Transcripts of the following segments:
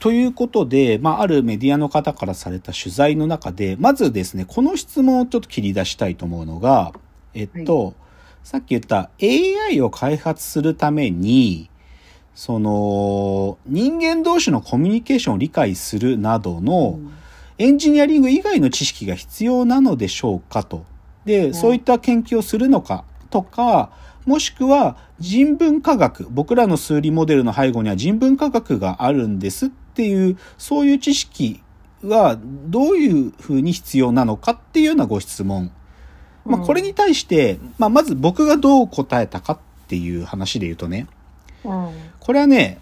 ということで、まあ、あるメディアの方からされた取材の中で、まずですね、この質問をちょっと切り出したいと思うのが、えっと、はい、さっき言った AI を開発するために、その、人間同士のコミュニケーションを理解するなどの、エンジニアリング以外の知識が必要なのでしょうかと。で、そういった研究をするのかとか、もしくは人文科学、僕らの数理モデルの背後には人文科学があるんですっていう、そういう知識はどういうふうに必要なのかっていうようなご質問。まあ、これに対して、まあ、まず僕がどう答えたかっていう話で言うとね、これはね、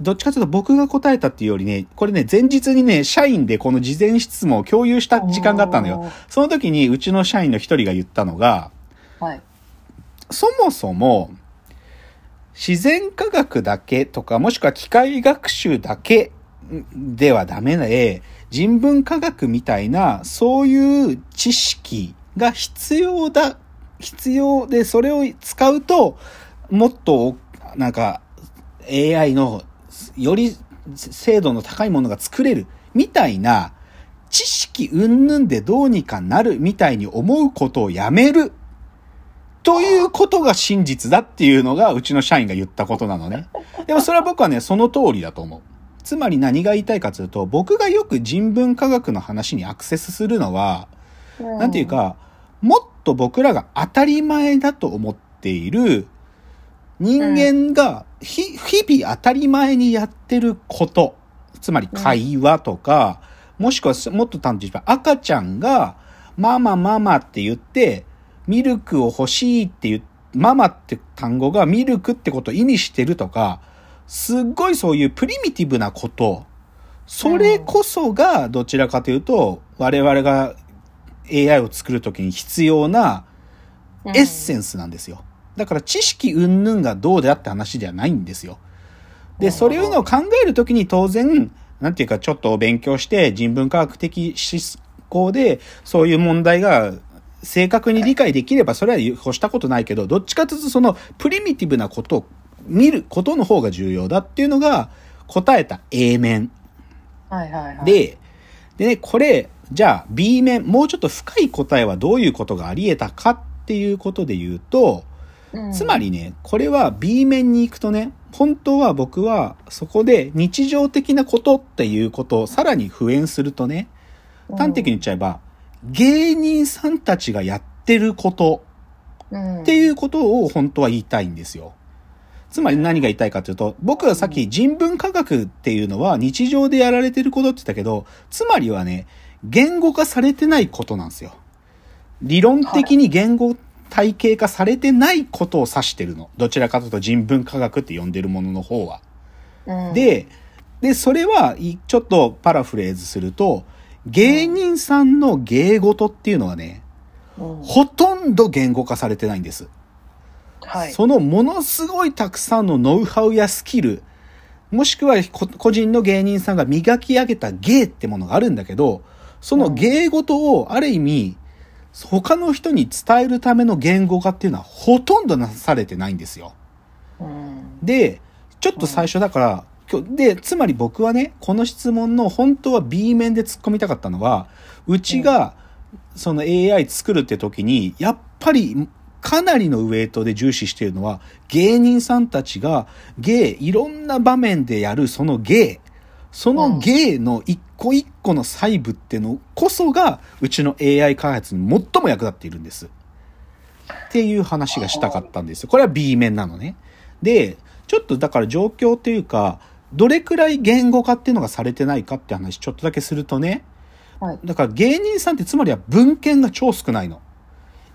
どっちかというと僕が答えたっていうよりね、これね、前日にね、社員でこの事前質問を共有した時間があったのよ。その時にうちの社員の一人が言ったのが、はい、そもそも、自然科学だけとか、もしくは機械学習だけではダメで、人文科学みたいな、そういう知識が必要だ、必要で、それを使うと、もっと、なんか、AI の、より精度の高いものが作れる、みたいな、知識云々でどうにかなるみたいに思うことをやめる。ということが真実だっていうのがうちの社員が言ったことなのね。でもそれは僕はね、その通りだと思う。つまり何が言いたいかというと、僕がよく人文科学の話にアクセスするのは、なんていうか、もっと僕らが当たり前だと思っている人間が日々当たり前にやってること、つまり会話とか、もしくはもっと単純に赤ちゃんがママママって言って、ミルクを欲しいって言う、ママって単語がミルクってことを意味してるとか、すっごいそういうプリミティブなこと、それこそがどちらかというと、我々が AI を作るときに必要なエッセンスなんですよ。だから知識云々がどうであって話ではないんですよ。で、それを考えるときに当然、なんていうかちょっと勉強して人文科学的思考でそういう問題が正確に理解できればそれは越したことないけど、どっちかというとそのプリミティブなことを見ることの方が重要だっていうのが答えた A 面。はいはいはい。で、でね、これ、じゃあ B 面、もうちょっと深い答えはどういうことがあり得たかっていうことで言うと、うん、つまりね、これは B 面に行くとね、本当は僕はそこで日常的なことっていうことをさらに普遍するとね、端的に言っちゃえば、芸人さんたちがやってることっていうことを本当は言いたいんですよ。つまり何が言いたいかというと、僕はさっき人文科学っていうのは日常でやられてることって言ったけど、つまりはね、言語化されてないことなんですよ。理論的に言語体系化されてないことを指してるの。どちらかというと人文科学って呼んでるものの方は。で、で、それは、ちょっとパラフレーズすると、芸人さんの芸事っていうのはね、ほとんど言語化されてないんです。はい、そのものすごいたくさんのノウハウやスキル、もしくは個人の芸人さんが磨き上げた芸ってものがあるんだけど、その芸事をある意味、他の人に伝えるための言語化っていうのはほとんどなされてないんですよ。で、ちょっと最初だから、で、つまり僕はね、この質問の本当は B 面で突っ込みたかったのは、うちがその AI 作るって時に、やっぱりかなりのウェイトで重視しているのは、芸人さんたちが芸、いろんな場面でやるその芸、その芸の一個一個の細部ってのこそが、うちの AI 開発に最も役立っているんです。っていう話がしたかったんですよ。これは B 面なのね。で、ちょっとだから状況というか、どれくらい言語化っていうのがされてないかって話ちょっとだけするとね、はい、だから芸人さんってつまりは文献が超少ないの。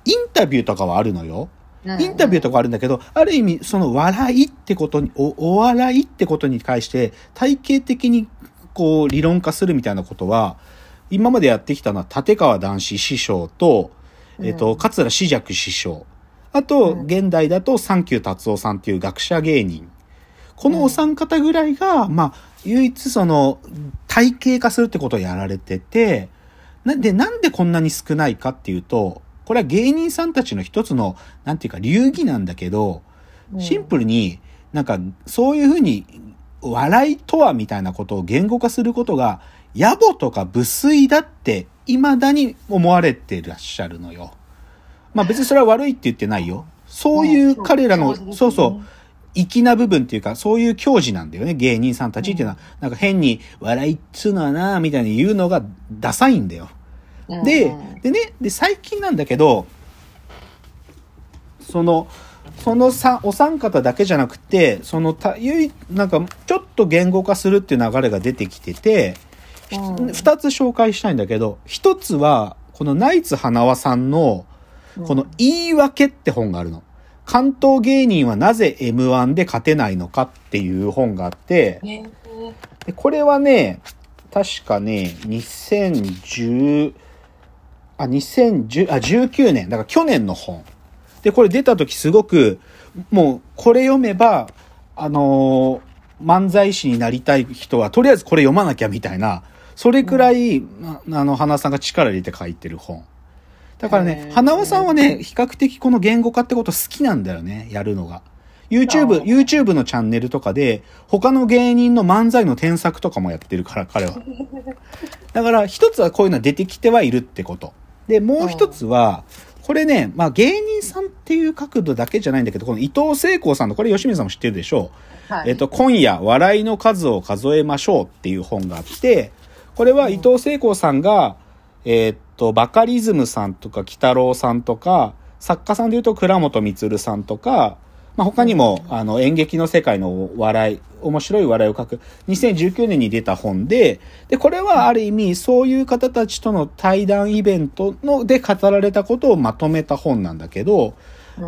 インタビューとかはあるのよ。インタビューとかあるんだけど、ある意味、その笑いってことに、お、お笑いってことに対して、体系的にこう理論化するみたいなことは、今までやってきたのは立川談志師匠と、えっ、ー、と、桂志尺師匠。あと、現代だと三休達夫さんっていう学者芸人。このお三方ぐらいが、まあ、唯一その、体系化するってことをやられてて、なんで、なんでこんなに少ないかっていうと、これは芸人さんたちの一つの、なんていうか流儀なんだけど、シンプルになんかそういうふうに笑いとはみたいなことを言語化することが、野暮とか無粋だって、未だに思われてらっしゃるのよ。まあ別にそれは悪いって言ってないよ。そういう彼らの、そうそう、粋な部分っていうか、そういう教示なんだよね、芸人さんたちっていうのは。なんか変に笑いっつうのはなみたいに言うのがダサいんだよ。で、でね、で、最近なんだけど、その、そのさお三方だけじゃなくて、そのた、ゆなんか、ちょっと言語化するっていう流れが出てきてて、二、つ紹介したいんだけど、一つは、このナイツ花輪さんの、この言い訳って本があるの。関東芸人はなぜ M1 で勝てないのかっていう本があって、でこれはね、確かね、2010、あ、2010、あ、19年、だから去年の本。で、これ出た時すごく、もう、これ読めば、あのー、漫才師になりたい人は、とりあえずこれ読まなきゃみたいな、それくらい、うん、あの、花さんが力入れて書いてる本。だからね、花輪さんはね、比較的この言語化ってこと好きなんだよね、やるのが。YouTube、YouTube のチャンネルとかで、他の芸人の漫才の添削とかもやってるから、彼は。だから、一つはこういうのは出てきてはいるってこと。で、もう一つは、これね、まあ芸人さんっていう角度だけじゃないんだけど、この伊藤聖光さんの、これ吉水さんも知ってるでしょう。はい、えっと、今夜、笑いの数を数えましょうっていう本があって、これは伊藤聖光さんが、えー、っと、バカリズムさんとか、鬼太郎さんとか、作家さんで言うと倉本光さんとか、まあ、他にも、あの、演劇の世界の笑い、面白い笑いを書く、2019年に出た本で、で、これはある意味、そういう方たちとの対談イベントので語られたことをまとめた本なんだけど、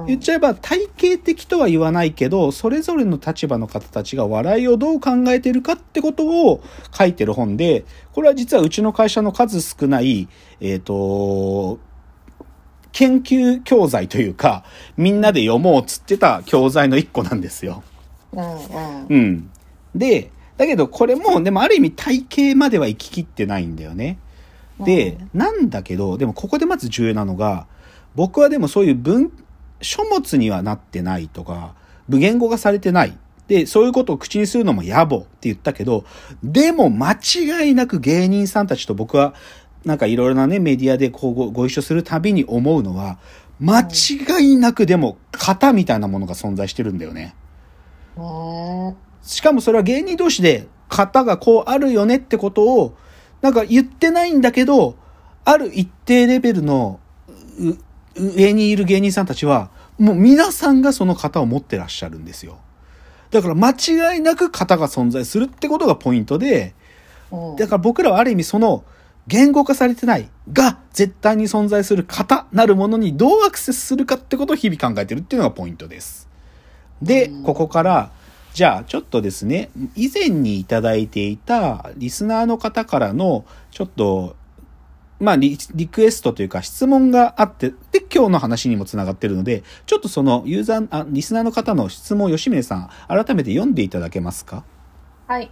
言っちゃえば体系的とは言わないけど、それぞれの立場の方たちが笑いをどう考えてるかってことを書いてる本で、これは実はうちの会社の数少ない、えっ、ー、と、研究教材というか、みんなで読もうっつってた教材の一個なんですよ。うん、うん、うん。で、だけどこれも、でもある意味体系までは行ききってないんだよね。で、なんだけど、でもここでまず重要なのが、僕はでもそういう文、書物にはなってないとか、言語化されてない。で、そういうことを口にするのも野暮って言ったけど、でも間違いなく芸人さんたちと僕はなんかいろいろなね、メディアでこうご一緒するたびに思うのは、間違いなくでも型みたいなものが存在してるんだよね。しかもそれは芸人同士で型がこうあるよねってことを、なんか言ってないんだけど、ある一定レベルの上にいる芸人さんたちは、もう皆さんがその型を持ってらっしゃるんですよ。だから間違いなく型が存在するってことがポイントで、だから僕らはある意味その、言語化されてないが絶対に存在する型なるものにどうアクセスするかってことを日々考えてるっていうのがポイントです。で、ここから、じゃあちょっとですね、以前にいただいていたリスナーの方からのちょっと、まあリクエストというか質問があって、で、今日の話にもつながってるので、ちょっとそのユーザー、あリスナーの方の質問を吉宗さん、改めて読んでいただけますか？はい。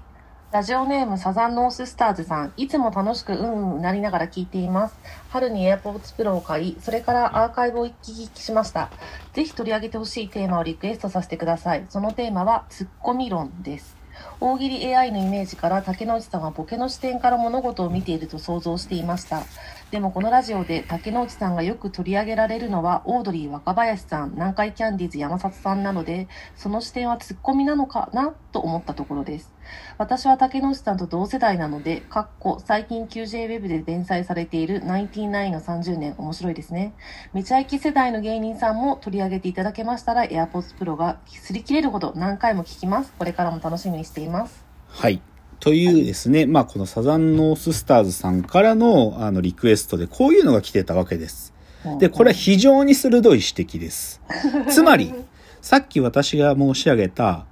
ラジオネームサザンノーススターズさん、いつも楽しくうんうんなりながら聞いています。春に AirPods Pro を買い、それからアーカイブを一気聞きしました。ぜひ取り上げてほしいテーマをリクエストさせてください。そのテーマは、ツッコミ論です。大喜利 AI のイメージから竹之内さんはボケの視点から物事を見ていると想像していました。でもこのラジオで竹之内さんがよく取り上げられるのはオードリー若林さん、南海キャンディーズ山里さんなので、その視点はツッコミなのかなと思ったところです。私は竹之内さんと同世代なので、かっこ最近 QJWEB で連載されている99の30年面白いですね。めちゃイキ世代の芸人さんも取り上げていただけましたら AirPods Pro が擦り切れるほど何回も聞きます。これからも楽しみにしています。はい。というですね、まあこのサザンノーススターズさんからのあのリクエストでこういうのが来てたわけです。で、これは非常に鋭い指摘です。つまり、さっき私が申し上げた、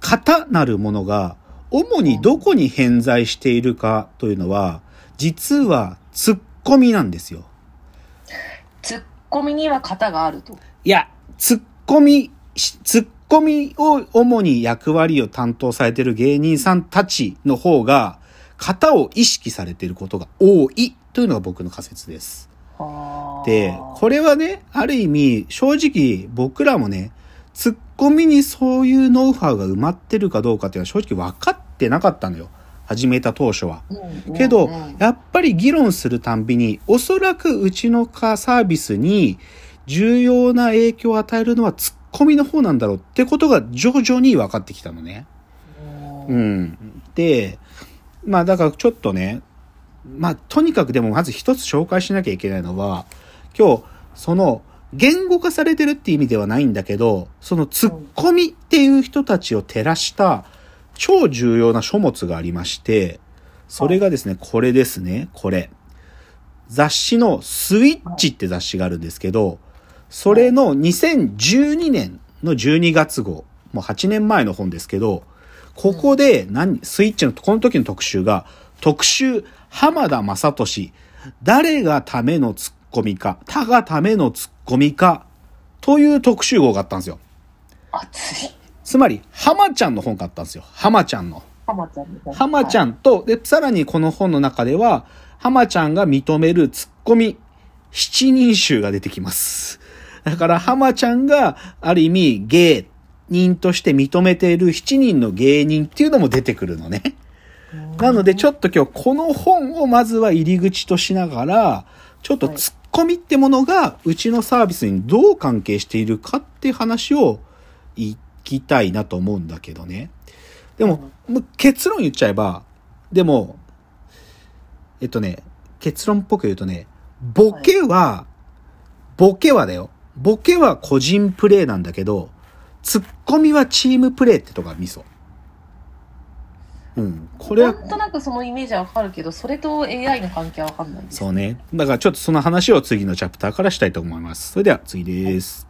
型なるものが主にどこに偏在しているかというのは、実はツッコミなんですよ。ツッコミには型があると。いや、ツッコミ、ツッコミを主に役割を担当されている芸人さんたちの方が、型を意識されていることが多いというのが僕の仮説です。で、これはね、ある意味、正直僕らもね、ツッコミにそういうノウハウが埋まってるかどうかっていうのは正直分かってなかったのよ。始めた当初は。けど、やっぱり議論するたんびに、おそらくうちのサービスに重要な影響を与えるのはツッコミの方なんだろうってことが徐々に分かってきたのね。うん。で、まあだからちょっとね、まあとにかくでもまず一つ紹介しなきゃいけないのは、今日、その、言語化されてるって意味ではないんだけど、そのツッコミっていう人たちを照らした超重要な書物がありまして、それがですね、これですね、これ。雑誌のスイッチって雑誌があるんですけど、それの2012年の12月号、もう8年前の本ですけど、ここで何、スイッチの、この時の特集が、特集、浜田正俊、誰がためのツッコミか、他がためのツッコミか、という特集号があったんですよ。熱い。つまり、浜ちゃんの本があったんですよ。浜ちゃんの。浜ちゃんの浜ちゃんと、で、さらにこの本の中では、浜ちゃんが認めるツッコミ、七人衆が出てきます。だから、浜ちゃんが、ある意味、芸人として認めている七人の芸人っていうのも出てくるのね。なので、ちょっと今日この本をまずは入り口としながら、ちょっとツッコミってものがうちのサービスにどう関係しているかって話を言きたいなと思うんだけどね。でも、もう結論言っちゃえば、でも、えっとね、結論っぽく言うとね、ボケは、ボケはだよ。ボケは個人プレイなんだけど、ツッコミはチームプレイってとこがミソ。うん。これは。なんとなくそのイメージはわかるけど、それと AI の関係はわかんないです。そうね。だからちょっとその話を次のチャプターからしたいと思います。それでは次です。